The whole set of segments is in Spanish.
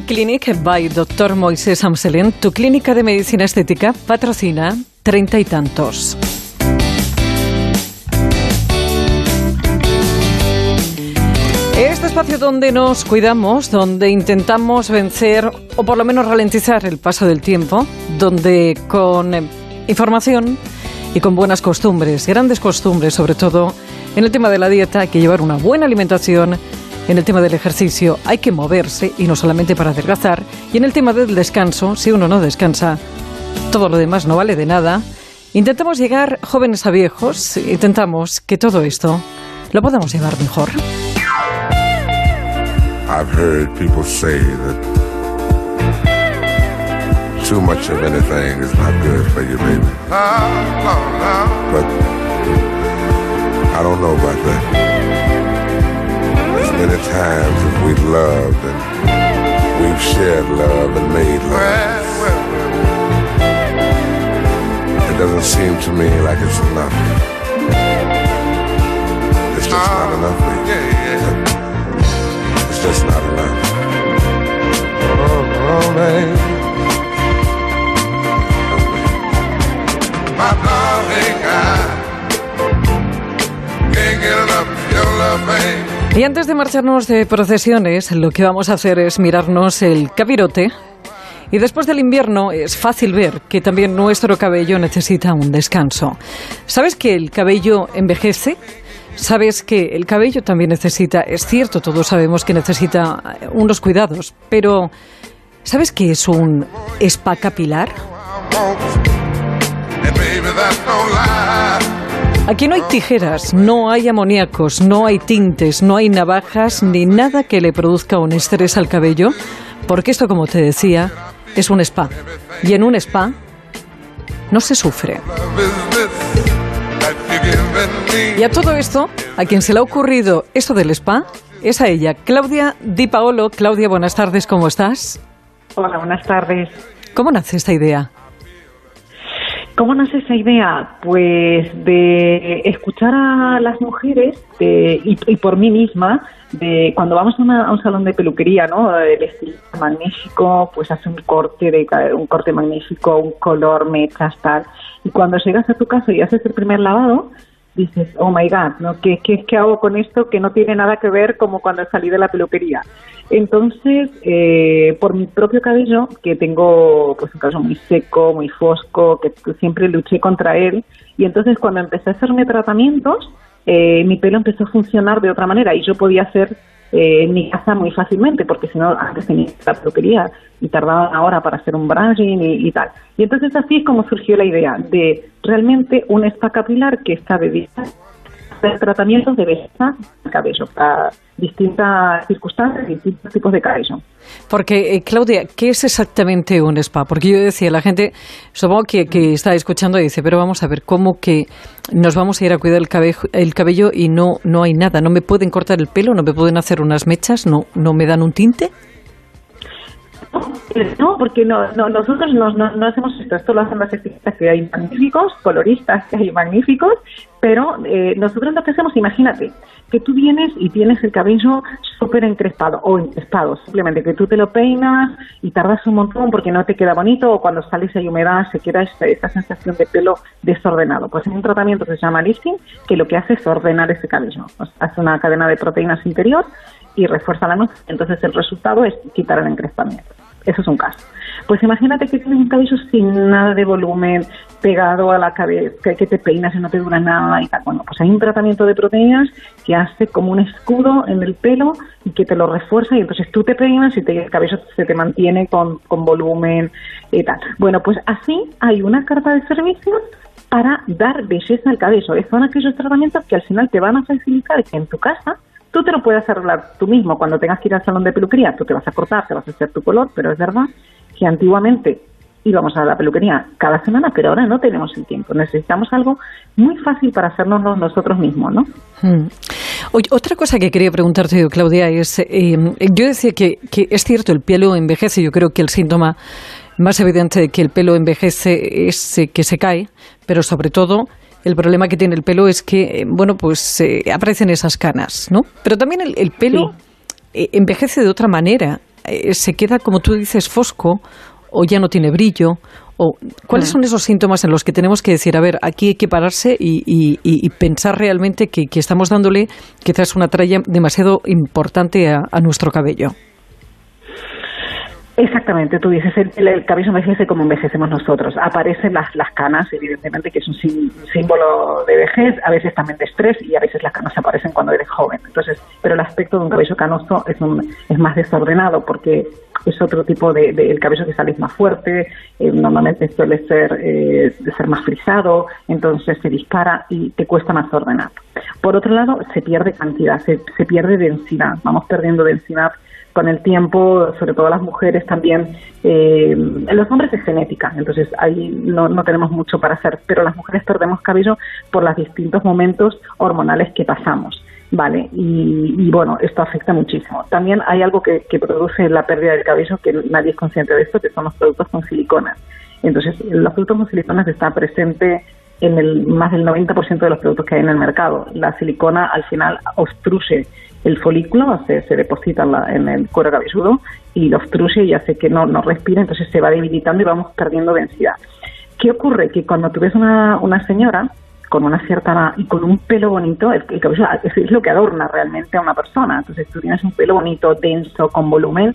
Clinic by Dr. Moisés Amselén, tu clínica de medicina estética, patrocina treinta y tantos. Este espacio donde nos cuidamos, donde intentamos vencer o por lo menos ralentizar el paso del tiempo, donde con eh, información y con buenas costumbres, grandes costumbres sobre todo, en el tema de la dieta hay que llevar una buena alimentación en el tema del ejercicio hay que moverse y no solamente para adelgazar. Y en el tema del descanso, si uno no descansa, todo lo demás no vale de nada. Intentamos llegar jóvenes a viejos, intentamos que todo esto lo podamos llevar mejor. I've heard people say that too much of anything is not good for you, baby. But I don't know about that. Many times we've loved and we've shared love and made love. It doesn't seem to me like it's enough. It's just not ah, enough. It's just not enough. Oh, oh Y antes de marcharnos de procesiones, lo que vamos a hacer es mirarnos el capirote. Y después del invierno es fácil ver que también nuestro cabello necesita un descanso. ¿Sabes que el cabello envejece? ¿Sabes que el cabello también necesita, es cierto, todos sabemos que necesita unos cuidados, pero ¿sabes qué es un spa capilar? Aquí no hay tijeras, no hay amoníacos, no hay tintes, no hay navajas ni nada que le produzca un estrés al cabello, porque esto, como te decía, es un spa. Y en un spa no se sufre. Y a todo esto, a quien se le ha ocurrido esto del spa, es a ella, Claudia Di Paolo. Claudia, buenas tardes, ¿cómo estás? Hola, buenas tardes. ¿Cómo nace esta idea? ¿Cómo nace esa idea? Pues de escuchar a las mujeres y, por mí misma, de cuando vamos a, un salón de peluquería, ¿no? El estilo magnífico, pues hace un corte de un corte magnífico, un color, mechas, tal. Y cuando llegas a tu casa y haces el primer lavado, dices, oh my god, ¿no? ¿Qué, qué, qué hago con esto que no tiene nada que ver como cuando salí de la peluquería? Entonces, eh, por mi propio cabello, que tengo pues un cabello muy seco, muy fosco, que siempre luché contra él, y entonces cuando empecé a hacerme tratamientos, eh, mi pelo empezó a funcionar de otra manera y yo podía hacer eh, en mi casa muy fácilmente, porque si no, antes tenía la peluquería y tardaba una hora para hacer un brushing y, tal. Y entonces así es como surgió la idea de realmente un spa capilar que está dedicado hacer tratamientos de belleza del cabello para distintas circunstancias distintos tipos de cabello. Porque, eh, Claudia, ¿qué es exactamente un spa? Porque yo decía, la gente, supongo que, que está escuchando y dice, pero vamos a ver, ¿cómo que nos vamos a ir a cuidar el cabello, el cabello y no, no hay nada? ¿No me pueden cortar el pelo? ¿No me pueden hacer unas mechas? ¿No, no me dan un tinte? No, porque no, nosotros no, no, hacemos esto, esto lo hacen las estilistas que hay magníficos, coloristas que hay magníficos, pero eh, nosotros lo que hacemos, imagínate, que tú vienes y tienes el cabello súper encrespado o encrespado, simplemente que tú te lo peinas y tardas un montón porque no te queda bonito o cuando sales hay humedad se queda esta, sensación de pelo desordenado. Pues hay un tratamiento que se llama lifting que lo que hace es ordenar ese cabello, hace una cadena de proteínas interior y refuerza la noche, entonces el resultado es quitar el encrespamiento. Eso es un caso. Pues imagínate que tienes un cabello sin nada de volumen, pegado a la cabeza, que, te peinas y no te dura nada y tal. Bueno, pues hay un tratamiento de proteínas que hace como un escudo en el pelo y que te lo refuerza y entonces tú te peinas y el cabello se te mantiene con, con volumen y tal. Bueno, pues así hay una carta de servicios para dar belleza al cabello. Son aquellos tratamientos que al final te van a facilitar que en tu casa Tú te lo puedes arreglar tú mismo cuando tengas que ir al salón de peluquería, tú te vas a cortar, te vas a hacer tu color, pero es verdad que antiguamente íbamos a la peluquería cada semana, pero ahora no tenemos el tiempo. Necesitamos algo muy fácil para hacernos nosotros mismos, ¿no? Hmm. otra cosa que quería preguntarte, Claudia, es, eh, yo decía que, que es cierto, el pelo envejece, yo creo que el síntoma más evidente de que el pelo envejece es eh, que se cae, pero sobre todo el problema que tiene el pelo es que, eh, bueno, pues eh, aparecen esas canas, ¿no? Pero también el, pelo eh, envejece de otra manera eh, se queda, como tú dices, fosco o ya no tiene brillo? O, ¿Cuáles mm. son esos síntomas en los que tenemos que decir, a ver, aquí hay que pararse y, pensar realmente que, estamos dándole quizás una tralla demasiado importante a nuestro cabello? Exactamente, tú dices, el, cabello envejece como envejecemos nosotros. Aparecen las, las canas, evidentemente, que es un símbolo de vejez, a veces también de estrés y a veces las canas aparecen cuando eres joven. Entonces, pero el aspecto de un cabello canoso es, un, es más desordenado porque es otro tipo de, el cabello que sale más fuerte, eh, normalmente suele ser, eh, ser más frisado, entonces se dispara y te cuesta más ordenar. Por otro lado, se pierde cantidad, se, se pierde densidad, vamos perdiendo densidad con el tiempo, sobre todo las mujeres también, eh, los hombres es genética, entonces ahí no, no tenemos mucho para hacer, pero las mujeres perdemos cabello por los distintos momentos hormonales que pasamos. Vale, y, bueno, esto afecta muchísimo. También hay algo que, que produce la pérdida del cabello, que nadie es consciente de esto, que son los productos con silicona. Entonces, los productos con silicona está presente en el más del 90% de los productos que hay en el mercado. La silicona al final obstruye el folículo, se, se deposita en, el cuero cabelludo y lo obstruye y hace que no, no respire, entonces se va debilitando y vamos perdiendo densidad. ¿Qué ocurre? Que cuando tú ves una, una señora con una cierta y con un pelo bonito, el, cabello es, lo que adorna realmente a una persona. Entonces tú tienes un pelo bonito, denso, con volumen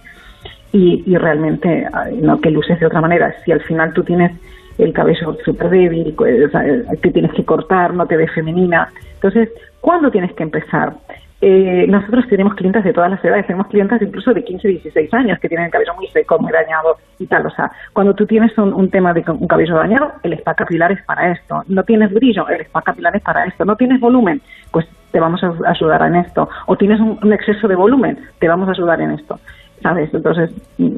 y, y realmente no que luces de otra manera. Si al final tú tienes el cabello súper débil, pues, que tienes que cortar, no te ves femenina. Entonces, ¿cuándo tienes que empezar? Eh, nosotros tenemos clientes de todas las edades, tenemos clientes incluso de 15, 16 años que tienen el cabello muy seco, muy dañado y tal. O sea, cuando tú tienes un, tema de un cabello dañado, el spa capilar es para esto. No tienes brillo, el spa capilar es para esto. No tienes volumen, pues te vamos a ayudar en esto. O tienes un, exceso de volumen, te vamos a ayudar en esto. ¿Sabes? Entonces,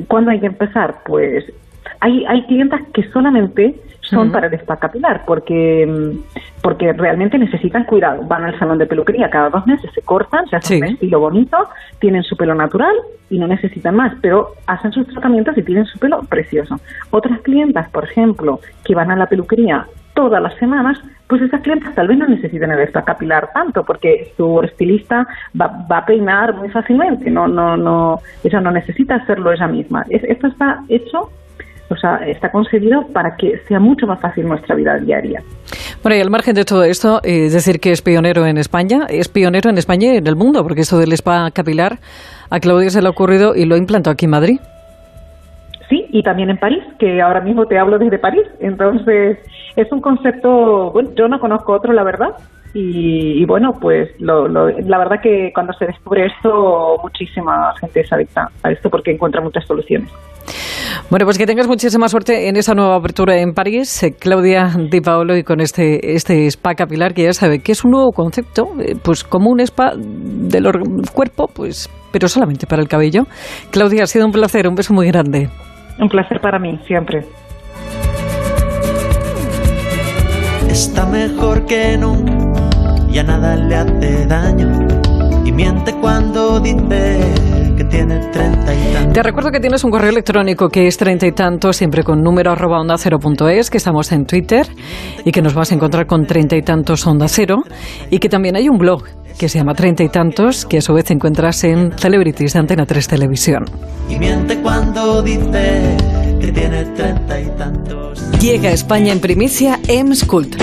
¿cuándo hay que empezar? Pues hay, hay clientas que solamente son para el spa capilar, porque, mm, porque realmente necesitan cuidado. Van al salón de peluquería cada dos meses, se cortan, se hacen un estilo bonito, tienen su pelo natural y no necesitan más, pero hacen sus tratamientos y tienen su pelo precioso. Otras clientas, por ejemplo, que van a la peluquería todas las semanas, pues esas clientas tal vez no necesiten el spa capilar tanto, porque su estilista va, va, a peinar muy fácilmente, no, no, no, ella no necesita hacerlo ella misma. esto está hecho o sea, está concebido para que sea mucho más fácil nuestra vida diaria. Bueno, y al margen de todo esto, eh, es decir que es pionero en España, es pionero en España y en el mundo, porque esto del spa capilar a Claudia se le ha ocurrido y lo ha implantado aquí en Madrid. Sí, y también en París, que ahora mismo te hablo desde París. Entonces, es un concepto, bueno, yo no conozco otro, la verdad, y, bueno, pues la verdad que cuando se descubre esto, muchísima gente se adicta a esto porque encuentra muchas soluciones. Bueno, pues que tengas muchísima suerte en esa nueva apertura en París, eh, Claudia Di Paolo, y con este, este spa capilar que ya sabe que es un nuevo concepto, eh, pues como un spa del cuerpo, pues, pero solamente para el cabello. Claudia, ha sido un placer, un beso muy grande. Un placer para mí, siempre. Está mejor que nunca, ya nada le hace daño, y miente cuando dice tiene treinta y tantos. Te recuerdo que tienes un correo electrónico que es treinta y tantos, siempre con número arroba onda cero punto es, que estamos en Twitter y que nos vas a encontrar con treinta y tantos onda cero y que también hay un blog que se llama Treinta y Tantos, que a su vez encuentras en Celebrities de Antena 3 Televisión. Y miente cuando dice que tiene treinta y tantos. Llega a España en primicia Ems Cult